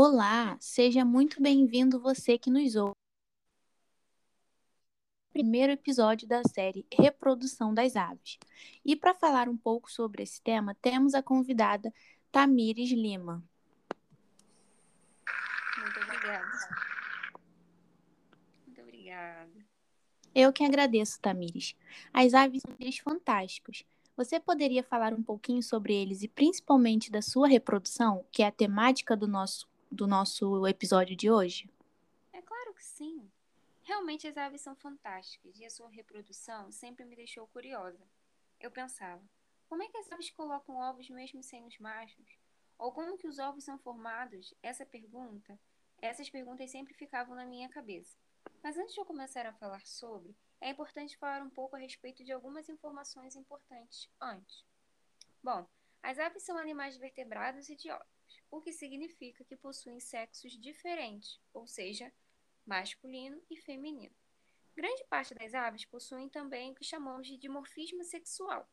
Olá, seja muito bem-vindo você que nos ouve. Primeiro episódio da série Reprodução das Aves. E para falar um pouco sobre esse tema, temos a convidada Tamires Lima. Muito obrigada. Muito obrigada. Eu que agradeço, Tamires. As aves são seres fantásticos. Você poderia falar um pouquinho sobre eles e principalmente da sua reprodução, que é a temática do nosso, do nosso episódio de hoje? É claro que sim. Realmente as aves são fantásticas e a sua reprodução sempre me deixou curiosa. Eu pensava, como é que as aves colocam ovos mesmo sem os machos? Ou como que os ovos são formados? Essa pergunta, essas perguntas sempre ficavam na minha cabeça. Mas antes de eu começar a falar sobre, é importante falar um pouco a respeito de algumas informações importantes antes. Bom, as aves são animais vertebrados e dióticos, o que significa que possuem sexos diferentes, ou seja, masculino e feminino. Grande parte das aves possuem também o que chamamos de dimorfismo sexual.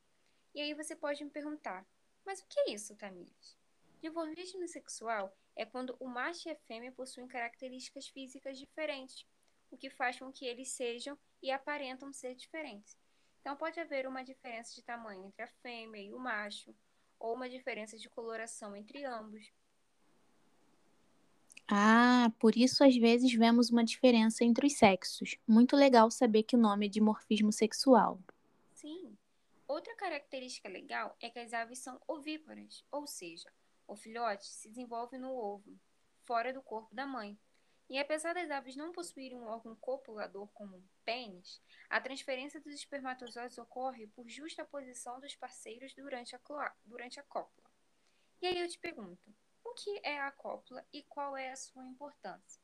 E aí você pode me perguntar, mas o que é isso, Tamires? Dimorfismo sexual é quando o macho e a fêmea possuem características físicas diferentes, o que faz com que eles sejam e aparentam ser diferentes. Então, pode haver uma diferença de tamanho entre a fêmea e o macho, ou uma diferença de coloração entre ambos. Ah, por isso às vezes vemos uma diferença entre os sexos. Muito legal saber que o nome é dimorfismo sexual. Sim. Outra característica legal é que as aves são ovíparas, ou seja, o filhote se desenvolve no ovo, fora do corpo da mãe. E apesar das aves não possuírem um órgão copulador como um pênis, a transferência dos espermatozoides ocorre por justa posição dos parceiros durante a, durante a cópula. E aí eu te pergunto, o que é a cópula e qual é a sua importância?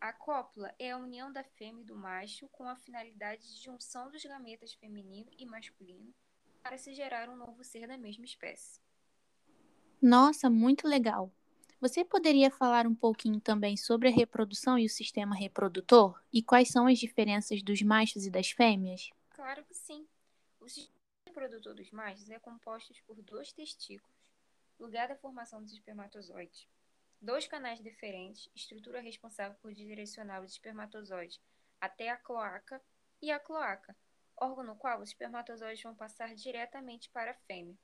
A cópula é a união da fêmea e do macho com a finalidade de junção dos gametas feminino e masculino para se gerar um novo ser da mesma espécie. Nossa, muito legal! Você poderia falar um pouquinho também sobre a reprodução e o sistema reprodutor? E quais são as diferenças dos machos e das fêmeas? Claro que sim. O sistema reprodutor dos machos é composto por dois testículos, lugar da formação dos espermatozoides, dois canais diferentes, estrutura responsável por direcionar os espermatozoides até a cloaca, e a cloaca, órgão no qual os espermatozoides vão passar diretamente para a fêmea.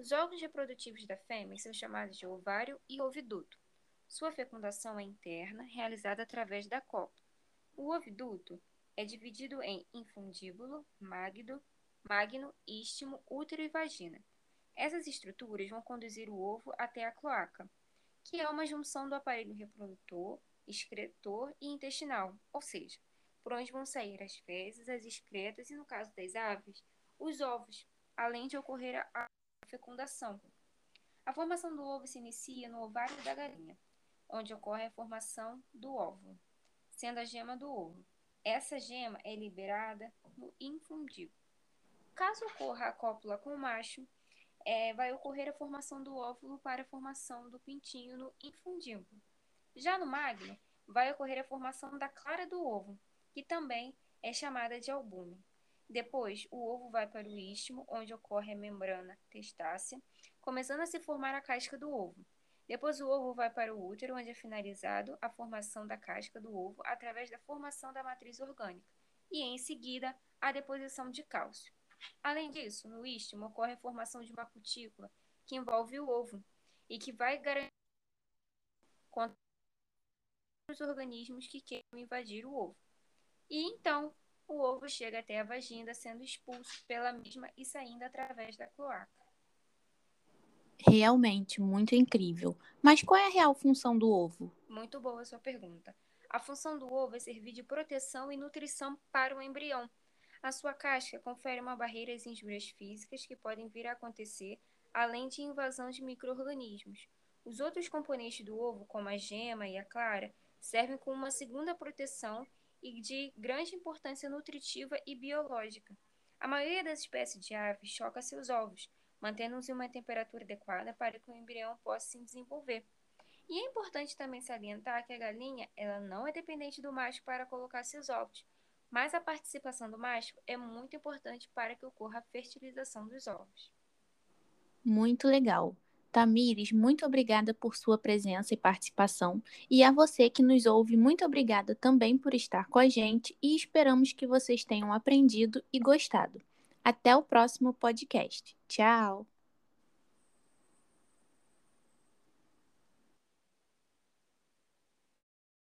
Os órgãos reprodutivos da fêmea são chamados de ovário e oviduto. Sua fecundação é interna, realizada através da cópula. O oviduto é dividido em infundíbulo, magno, magno, istmo, útero e vagina. Essas estruturas vão conduzir o ovo até a cloaca, que é uma junção do aparelho reprodutor, excretor e intestinal, ou seja, por onde vão sair as fezes, as excretas e, no caso das aves, os ovos, além de ocorrer a fecundação. A formação do ovo se inicia no ovário da galinha, onde ocorre a formação do óvulo, sendo a gema do ovo. Essa gema é liberada no infundíbulo. Caso ocorra a cópula com o macho, é, vai ocorrer a formação do óvulo para a formação do pintinho no infundíbulo. Já no magno, vai ocorrer a formação da clara do ovo, que também é chamada de albume. Depois, o ovo vai para o istmo, onde ocorre a membrana testácea, começando a se formar a casca do ovo. Depois, o ovo vai para o útero, onde é finalizado a formação da casca do ovo através da formação da matriz orgânica e, em seguida, a deposição de cálcio. Além disso, no istmo ocorre a formação de uma cutícula que envolve o ovo e que vai garantir contra os organismos que queiram invadir o ovo. E então, o ovo chega até a vagina, sendo expulso pela mesma e saindo através da cloaca. Realmente, muito incrível. Mas qual é a real função do ovo? Muito boa a sua pergunta. A função do ovo é servir de proteção e nutrição para o embrião. A sua casca confere uma barreira às injúrias físicas que podem vir a acontecer, além de invasão de micro-organismos. Os outros componentes do ovo, como a gema e a clara, servem como uma segunda proteção e de grande importância nutritiva e biológica. A maioria das espécies de aves choca seus ovos, mantendo-os em uma temperatura adequada para que o embrião possa se desenvolver. E é importante também salientar que a galinha ela não é dependente do macho para colocar seus ovos, mas a participação do macho é muito importante para que ocorra a fertilização dos ovos. Muito legal. Tamires, muito obrigada por sua presença e participação. E a você que nos ouve, muito obrigada também por estar com a gente e esperamos que vocês tenham aprendido e gostado. Até o próximo podcast. Tchau!